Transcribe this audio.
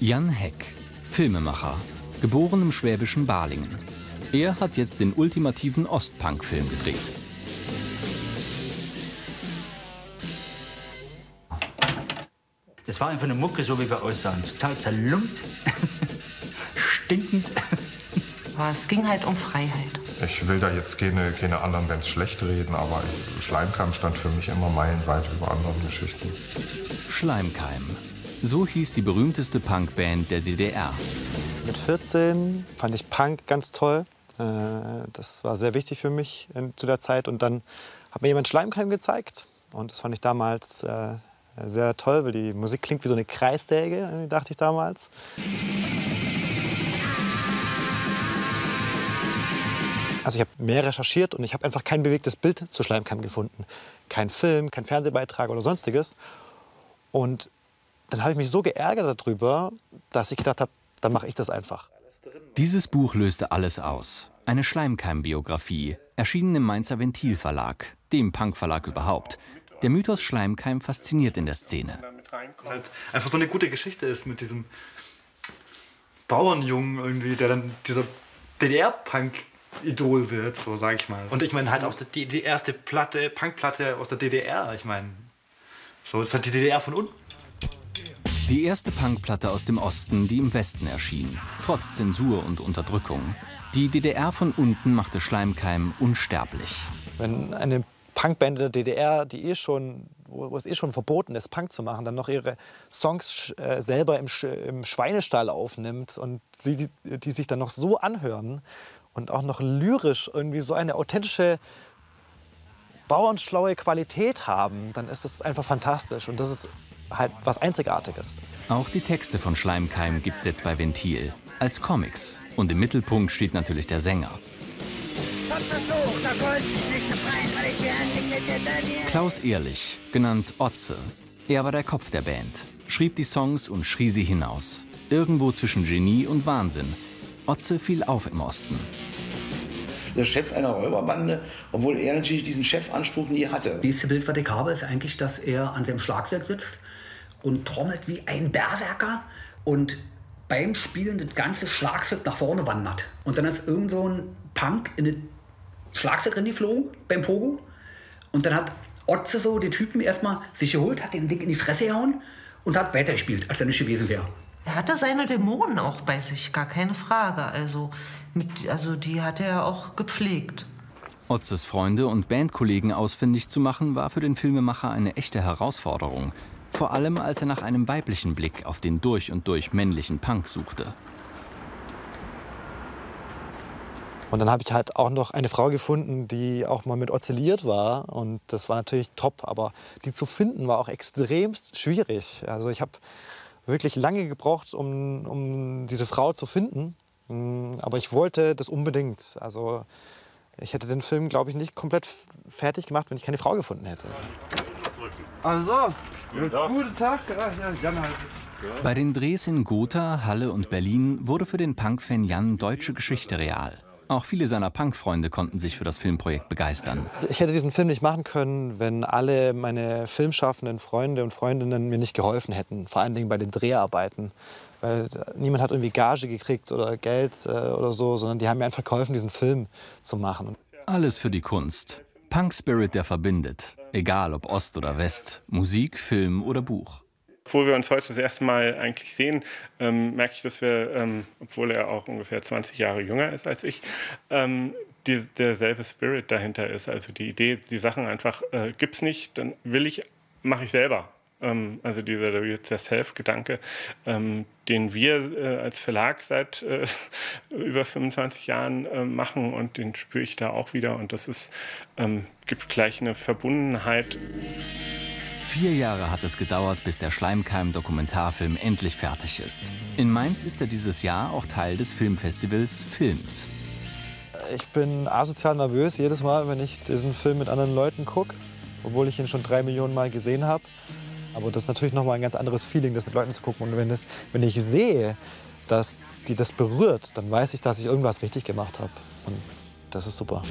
Jan Heck, Filmemacher, geboren im schwäbischen Balingen. Er hat jetzt den ultimativen Ostpunk-Film gedreht. Das war einfach eine Mucke, so wie wir aussahen. Total zerlumpt, stinkend. Aber es ging halt um Freiheit. Ich will da jetzt keine, keine anderen Bands schlecht reden, aber Schleimkeim stand für mich immer meilenweit über anderen Geschichten. Schleimkeim. So hieß die berühmteste Punkband der DDR. Mit 14 fand ich Punk ganz toll. Äh, das war sehr wichtig für mich zu der Zeit. Und dann hat mir jemand Schleimkeim gezeigt. Und das fand ich damals äh, sehr toll, weil die Musik klingt wie so eine Kreissäge, dachte ich damals. Also ich habe mehr recherchiert und ich habe einfach kein bewegtes Bild zu Schleimkeim gefunden. Kein Film, kein Fernsehbeitrag oder sonstiges. Und dann habe ich mich so geärgert darüber, dass ich gedacht habe, dann mache ich das einfach. Dieses Buch löste alles aus. Eine Schleimkeim-Biografie, erschienen im Mainzer Ventil-Verlag, dem Punk-Verlag überhaupt. Der Mythos Schleimkeim fasziniert in der Szene. Halt einfach so eine gute Geschichte ist mit diesem Bauernjungen irgendwie, der dann dieser DDR-Punk Idol wird, so sag ich mal. Und ich meine halt auch die, die erste Platte, Punkplatte aus der DDR, ich meine, so, das hat die DDR von unten. Die erste Punkplatte aus dem Osten, die im Westen erschien, trotz Zensur und Unterdrückung. Die DDR von unten machte Schleimkeim unsterblich. Wenn eine Punkband der DDR, die eh schon, wo es eh schon verboten ist, Punk zu machen, dann noch ihre Songs äh, selber im, Sch im, Schweinestall aufnimmt und sie, die, die sich dann noch so anhören, und auch noch lyrisch irgendwie so eine authentische, bauernschlaue Qualität haben, dann ist das einfach fantastisch. Und das ist halt was Einzigartiges. Auch die Texte von Schleimkeim gibt es jetzt bei Ventil. Als Comics. Und im Mittelpunkt steht natürlich der Sänger. Klaus Ehrlich, genannt Otze. Er war der Kopf der Band, schrieb die Songs und schrie sie hinaus. Irgendwo zwischen Genie und Wahnsinn. Otze fiel auf im Osten. Der Chef einer Räuberbande, obwohl er natürlich diesen Chefanspruch nie hatte. Dieses Bild, was ich habe, ist eigentlich, dass er an seinem Schlagzeug sitzt und trommelt wie ein Berserker und beim Spielen das ganze Schlagzeug nach vorne wandert. Und dann ist irgend so ein Punk in das Schlagzeug geflogen beim Pogo. Und dann hat Otze so den Typen erstmal sich geholt, hat den Ding in die Fresse gehauen und hat weitergespielt, als wenn es gewesen wäre. Er hatte seine Dämonen auch bei sich, gar keine Frage. Also, mit, also die hat er auch gepflegt. Otzes Freunde und Bandkollegen ausfindig zu machen, war für den Filmemacher eine echte Herausforderung. Vor allem, als er nach einem weiblichen Blick auf den durch und durch männlichen Punk suchte. Und dann habe ich halt auch noch eine Frau gefunden, die auch mal mit ozelliert war. Und das war natürlich top. Aber die zu finden war auch extremst schwierig. Also ich habe wirklich lange gebraucht, um, um diese Frau zu finden. Mm, aber ich wollte das unbedingt. Also ich hätte den Film, glaube ich, nicht komplett fertig gemacht, wenn ich keine Frau gefunden hätte. Also, guten Tag. Ja, Jan heißt Bei den Drehs in Gotha, Halle und Berlin wurde für den Punk-Fan Jan deutsche Geschichte real. Auch viele seiner Punk-Freunde konnten sich für das Filmprojekt begeistern. Ich hätte diesen Film nicht machen können, wenn alle meine filmschaffenden Freunde und Freundinnen mir nicht geholfen hätten. Vor allen Dingen bei den Dreharbeiten. Weil niemand hat irgendwie Gage gekriegt oder Geld äh, oder so, sondern die haben mir einfach geholfen, diesen Film zu machen. Alles für die Kunst. Punk-Spirit, der verbindet. Egal ob Ost oder West, Musik, Film oder Buch. Obwohl wir uns heute das erste Mal eigentlich sehen, ähm, merke ich, dass wir, ähm, obwohl er auch ungefähr 20 Jahre jünger ist als ich, ähm, die, derselbe Spirit dahinter ist. Also die Idee, die Sachen einfach äh, es nicht, dann will ich, mache ich selber. Ähm, also dieser der Self-Gedanke, ähm, den wir äh, als Verlag seit äh, über 25 Jahren äh, machen und den spüre ich da auch wieder. Und das ist, ähm, gibt gleich eine Verbundenheit. Vier Jahre hat es gedauert, bis der Schleimkeim-Dokumentarfilm endlich fertig ist. In Mainz ist er dieses Jahr auch Teil des Filmfestivals Films. Ich bin asozial nervös jedes Mal, wenn ich diesen Film mit anderen Leuten gucke, obwohl ich ihn schon drei Millionen Mal gesehen habe. Aber das ist natürlich noch mal ein ganz anderes Feeling, das mit Leuten zu gucken. Und wenn, das, wenn ich sehe, dass die das berührt, dann weiß ich, dass ich irgendwas richtig gemacht habe. Und das ist super.